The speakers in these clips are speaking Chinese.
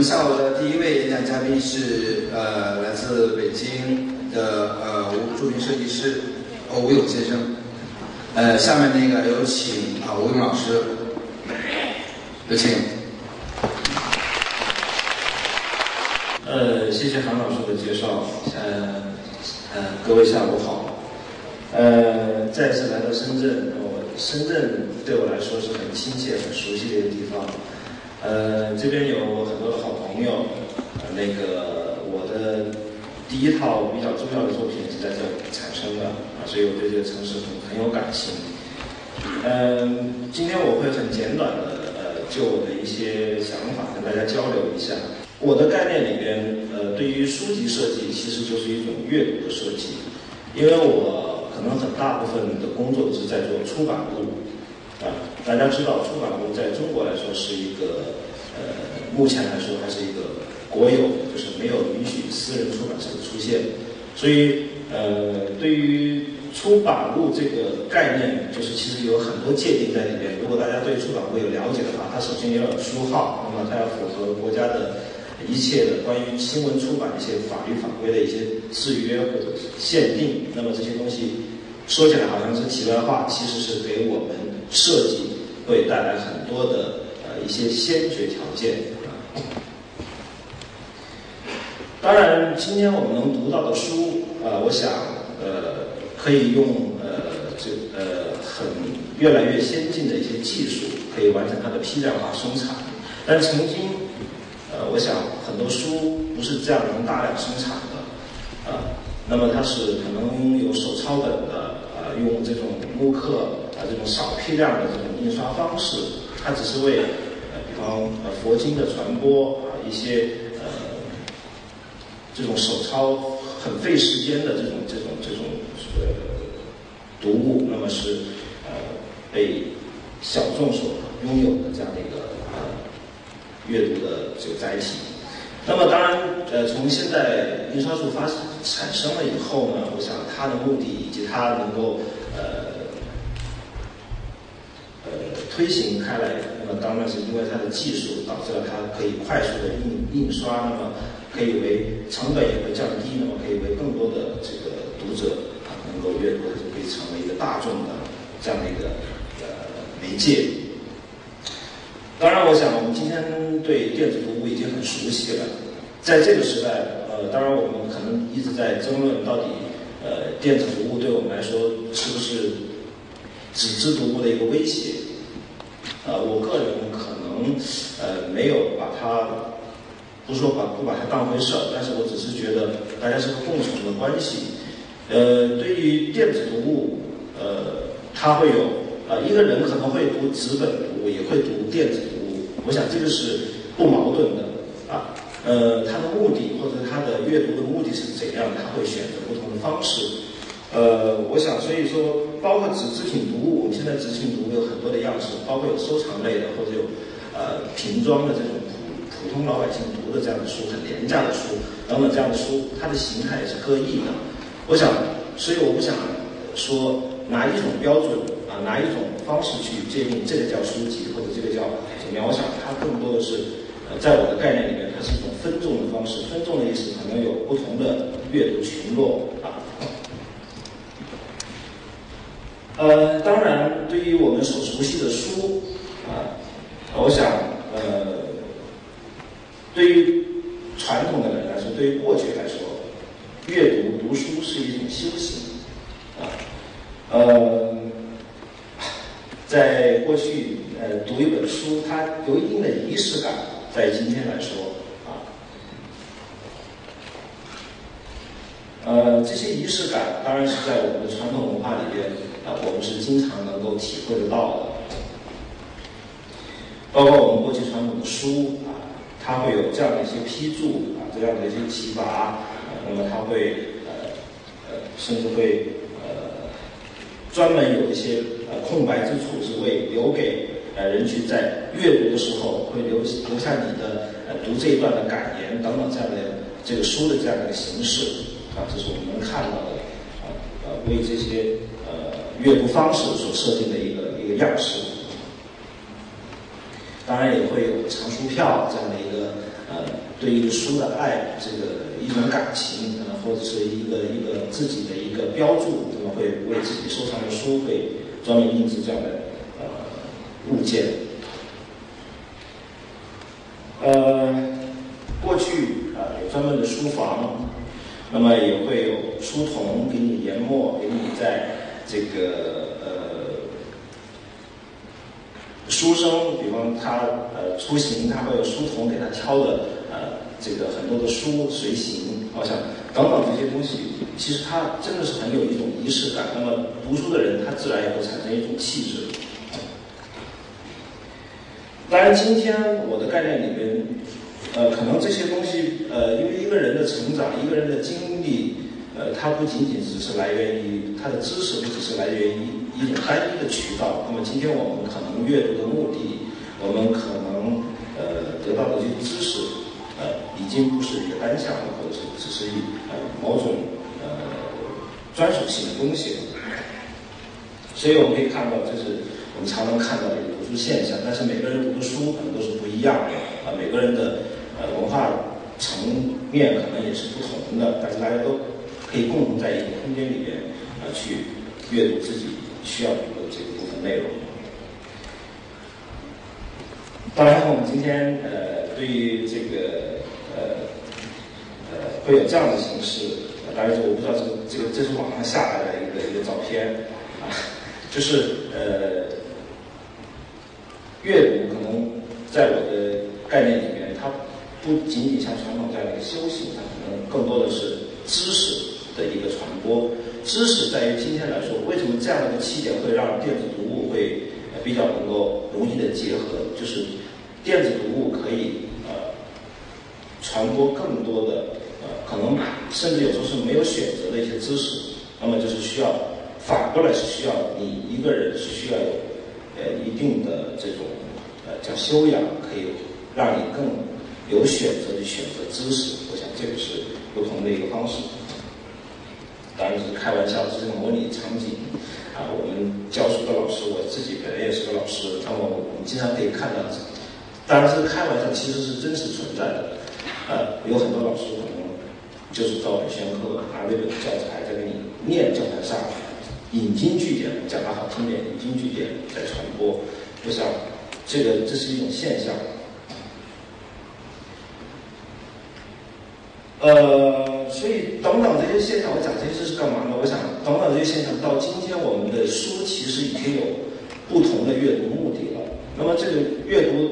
们下午的第一位演讲嘉宾是呃来自北京的呃吴著名设计师吴勇先生。呃，下面那个有请啊吴勇老师，有请。呃，谢谢韩老师的介绍。呃呃，各位下午好。呃，再次来到深圳，我深圳对我来说是很亲切、很熟悉的一个地方。呃，这边有很多好朋友。呃，那个我的第一套比较重要的作品是在这里产生的，所以我对这个城市很很有感情。嗯，今天我会很简短的呃，就我的一些想法跟大家交流一下。我的概念里边，呃，对于书籍设计其实就是一种阅读的设计，因为我可能很大部分的工作是在做出版物，啊，大家知道出版物在中国来说是一个，呃，目前来说还是一个国有，就是没有允许私人出版社的出现，所以，呃，对于出版物这个概念，就是其实有很多界定在里面。如果大家对出版物有了解的话，它首先要有书号，那么它要符合国家的。一切的关于新闻出版的一些法律法规的一些制约或者限定，那么这些东西说起来好像是题外话，其实是给我们设计会带来很多的呃一些先决条件啊。当然，今天我们能读到的书，呃，我想呃可以用呃这呃很越来越先进的一些技术，可以完成它的批量化生产，但曾经。呃，我想很多书不是这样能大量生产的，啊，那么它是可能有手抄本的，啊，用这种木刻种少批量的这种印刷方式，它只是为呃，比方呃佛经的传播啊一些呃这种手抄很费时间的这种这种这种呃读物，那么是呃被小众所拥有的这样的一个呃。阅读的这个载体，那么当然，呃，从现在印刷术发产生了以后呢，我想它的目的以及它能够呃呃推行开来，那么当然是因为它的技术导致了它可以快速的印印刷，那么可以为成本也会降低，那么可以为更多的这个读者啊能够阅读，就可以成为一个大众的这样的一个呃媒介。当然，我想我们今天对电子读物已经很熟悉了。在这个时代，呃，当然我们可能一直在争论到底，呃，电子读物对我们来说是不是纸质读物的一个威胁？呃，我个人可能呃没有把它，不说把不把它当回事儿，但是我只是觉得大家是个共存的关系。呃，对于电子读物，呃，它会有呃一个人可能会读纸本读物，也会读电子读物。我想这个是不矛盾的啊，呃，他的目的或者他的阅读的目的是怎样，他会选择不同的方式。呃，我想所以说，包括纸质品读物，我们现在纸制品读物有很多的样式，包括有收藏类的，或者有呃瓶装的这种普普通老百姓读的这样的书，很廉价的书等等这样的书，它的形态也是各异的。我想，所以我不想说拿一种标准啊，拿一种方式去界定这个叫书籍，或者这个叫。描想它更多的是，呃，在我的概念里面，它是一种分众的方式。分众的意思可能有不同的阅读群落啊。呃，当然，对于我们所熟悉的书啊，我想，呃，对于传统的人来说，对于过去来说，阅读读书是一种修行啊，呃，在过去。呃，读一本书，它有一定的仪式感，在今天来说，啊，呃，这些仪式感当然是在我们的传统文化里边，啊，我们是经常能够体会得到的。包括我们过去传统的书啊，它会有这样的一些批注啊，这样的一些提拔，那么它会呃呃，甚至会呃专门有一些呃空白之处，是为留给。呃，人群在阅读的时候会留留下你的呃读这一段的感言等等这样的这个书的这样的一个形式啊，这是我们能看到的啊呃为这些阅读方式所设定的一个一个样式。当然也会有藏书票这样的一个呃对一个书的爱，这个一种感情，呃或者是一个一个自己的一个标注，那么会为自己收藏的书会专门印制这样的呃物件。呃，过去啊有专门的书房，那么也会有书童给你研墨，给你在这个呃书生，比方他呃出行，他会有书童给他挑的呃这个很多的书随行，好像等等这些东西，其实他真的是很有一种仪式感。那么读书的人，他自然也会产生一种气质。当然，今天我的概念里边，呃，可能这些东西，呃，因为一个人的成长，一个人的经历，呃，它不仅仅只是来源于它的知识，不只是来源于一种单一的渠道。那么，今天我们可能阅读的目的，我们可能呃得到的这些知识，呃，已经不是一个单向的，或者是只是一呃某种呃专属性的东西。所以我们可以看到，这是我们常常看到的一个读书。现象，但是每个人读的书可能都是不一样的啊，每个人的呃文化层面可能也是不同的，但是大家都可以共同在一个空间里边啊去阅读自己需要读的这个部分内容。当然，我们今天呃对于这个呃呃会有这样的形式，当然我不知道这个这个这是网上下来的一个一个照片啊，就是呃。阅读可能在我的概念里面，它不仅仅像传统这样的一个修行，它可能更多的是知识的一个传播。知识在于今天来说，为什么这样的一个起点会让电子读物会比较能够容易的结合？就是电子读物可以呃传播更多的呃可能甚至有时候是没有选择的一些知识，那么就是需要反过来是需要你一个人是需要有。呃，一定的这种呃叫修养，可以让你更有选择的选择知识。我想这个是不同的一个方式。当然是开玩笑，这是模拟场景啊。我们教书的老师，我自己本人也是个老师，那么我们经常可以看到，当然这个开玩笑其实是真实存在的。呃，有很多老师可能就是照本宣科，拿那本教材在给你念教材上。引经据典，讲的好听点，引经据典在传播，我想这个这是一种现象。呃，所以等等这些现象，我讲这些是干嘛呢？我想等等这些现象到今天，我们的书其实已经有不同的阅读目的了。那么这个阅读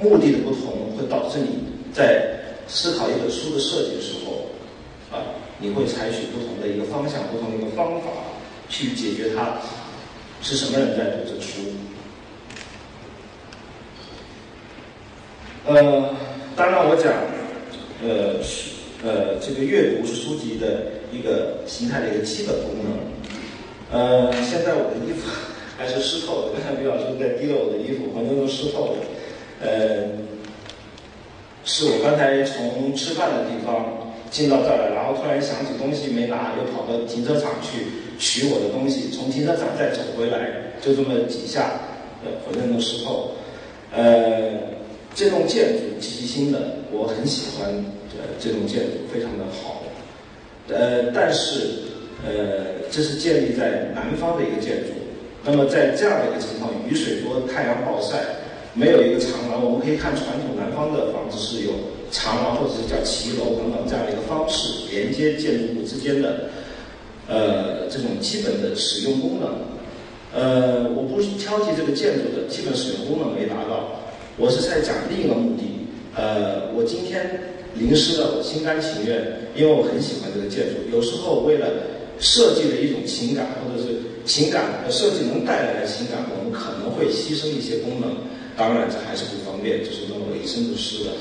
目的的不同，会导致你在思考一本书的设计的时候，啊。你会采取不同的一个方向，不同的一个方法去解决它。是什么人在读这书？呃，当然我讲，呃，是呃，这个阅读是书籍的一个形态的一个基本功能。呃，现在我的衣服还是湿透的，刚才李老师在提了我的衣服，浑身都湿透了。呃，是我刚才从吃饭的地方。进到这儿来，然后突然想起东西没拿，又跑到停车场去取我的东西，从停车场再走回来，就这么几下，呃，浑身都湿透。呃，这栋建筑积极新的，我很喜欢，呃，这栋建筑非常的好。呃，但是，呃，这是建立在南方的一个建筑，那么在这样的一个情况，雨水多，太阳暴晒，没有一个长廊，我们可以看传统南方的房子是有。长廊或者是叫骑楼等等这样的一个方式，连接建筑物之间的，呃，这种基本的使用功能，呃，我不是挑剔这个建筑的基本使用功能没达到，我是在讲另一个目的，呃，我今天淋湿了，我心甘情愿，因为我很喜欢这个建筑。有时候为了设计的一种情感，或者是情感设计能带来的情感，我们可能会牺牲一些功能。当然，这还是不方便，就是弄得一身都湿了。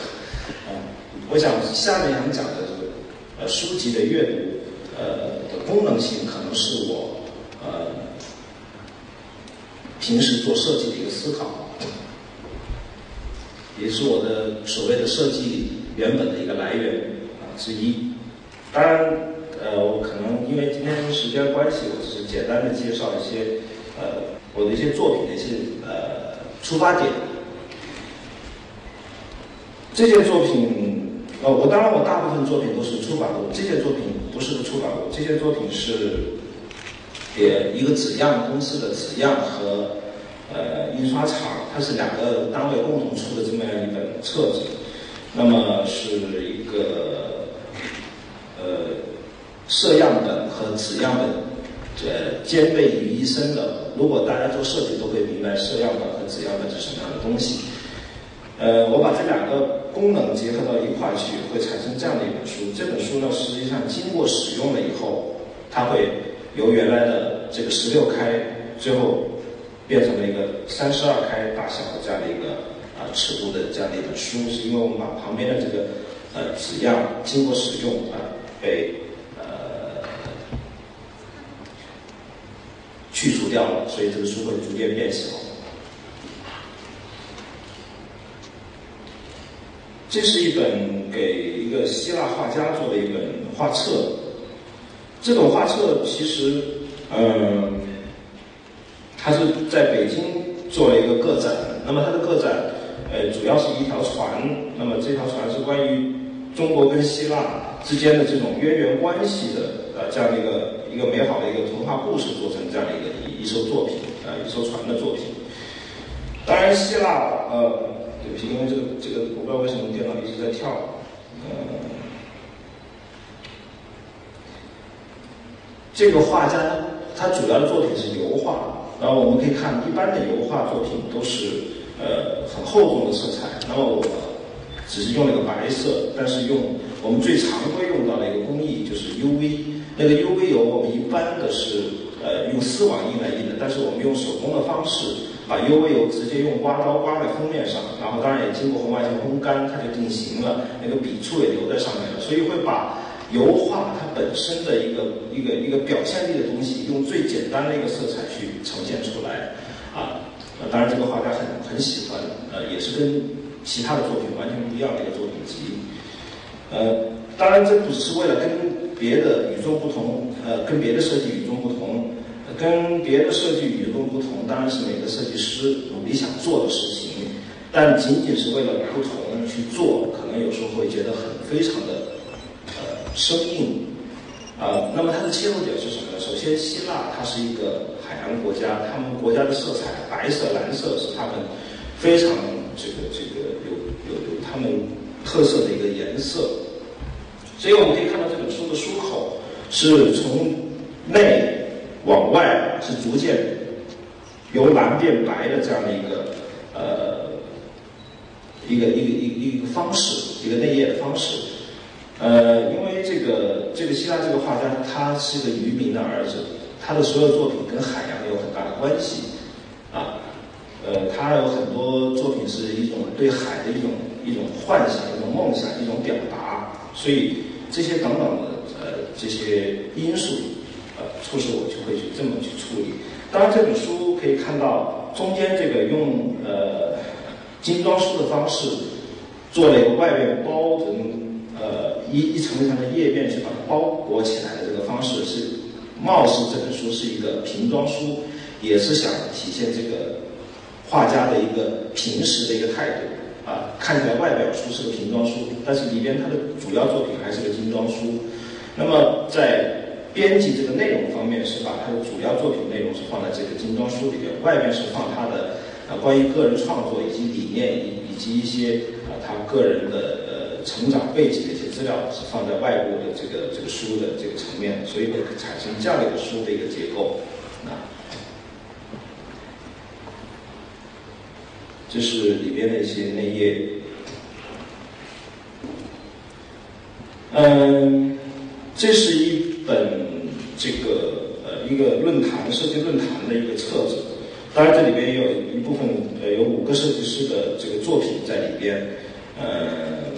我想下面想讲的这个呃书籍的阅读呃的功能性，可能是我呃平时做设计的一个思考，也是我的所谓的设计原本的一个来源啊之一。当然呃我可能因为今天时间关系，我只是简单的介绍一些呃我的一些作品的一些呃出发点。这件作品，呃，我当然我大部分作品都是出版物，这件作品不是个出版物，这件作品是，也一个纸样公司的纸样和呃印刷厂，它是两个单位共同出的这么样一本册子，那么是一个呃摄样本和纸样本呃兼备于一身的。如果大家做设计都会明白摄样本和纸样本是什么样的东西。呃，我把这两个功能结合到一块去，会产生这样的一本书。这本书呢，实际上经过使用了以后，它会由原来的这个十六开，最后变成了一个三十二开大小的这样的一个啊尺度的这样的一本书。是因为我们把旁边的这个呃纸样经过使用啊被呃去除掉了，所以这个书会逐渐变小。这是一本给一个希腊画家做的一本画册。这本画册其实，嗯，它是在北京做了一个个展。那么它的个展，呃，主要是一条船。那么这条船是关于中国跟希腊之间的这种渊源关系的，呃，这样的一个一个美好的一个童话故事，做成这样的一个一一艘作品，啊，一艘船的作品。当然，希腊，呃。对不起，因为这个这个我不知道为什么电脑一直在跳。呃，这个画家他主要的作品是油画，然后我们可以看一般的油画作品都是呃很厚重的色彩，那么我只是用了个白色，但是用我们最常规用到的一个工艺就是 UV，那个 UV 油我们一般的是呃用丝网印来印的，但是我们用手工的方式。把 UV 油直接用刮刀刮在封面上，然后当然也经过红外线烘干，它就定型了，那个笔触也留在上面了，所以会把油画它本身的一个一个一个表现力的东西，用最简单的一个色彩去呈现出来，啊，当然这个画家很很喜欢，呃，也是跟其他的作品完全不一样的一个作品集，呃，当然这不是为了跟别的与众不同，呃，跟别的设计与众不同。跟别的设计与众不同，当然是每个设计师努力想做的事情，但仅仅是为了不同去做，可能有时候会觉得很非常的生硬呃。那么它的切入点是什么呢？首先，希腊它是一个海洋国家，他们国家的色彩白色、蓝色是他们非常这个这个有有有他们特色的一个颜色，所以我们可以看到这本书的书口是从内。往外是逐渐由蓝变白的这样的一个呃一个一个一一个方式，一个内页的方式。呃，因为这个这个希腊这个画家他是一个渔民的儿子，他的所有作品跟海洋有很大的关系啊。呃，他有很多作品是一种对海的一种一种幻想、一种梦想、一种表达，所以这些等等的呃这些因素。呃，促使我就会去这么去处理。当然，这本书可以看到中间这个用呃精装书的方式做了一个外面包的那种呃一一层一层的页面去把它包裹起来的这个方式，是貌似这本书是一个平装书，也是想体现这个画家的一个平时的一个态度啊。看起来外表书是个平装书，但是里边它的主要作品还是个精装书。那么在编辑这个内容方面是把他的主要作品内容是放在这个精装书里边，外面是放他的啊关于个人创作以及理念以以及一些啊他个人的成长背景的一些资料是放在外部的这个这个书的这个层面，所以会产生这样的一个书的一个结构啊。这是里边的一些内页，嗯，这是一。本这个呃一个论坛设计论坛的一个册子，当然这里边也有一部分呃有五个设计师的这个作品在里边，呃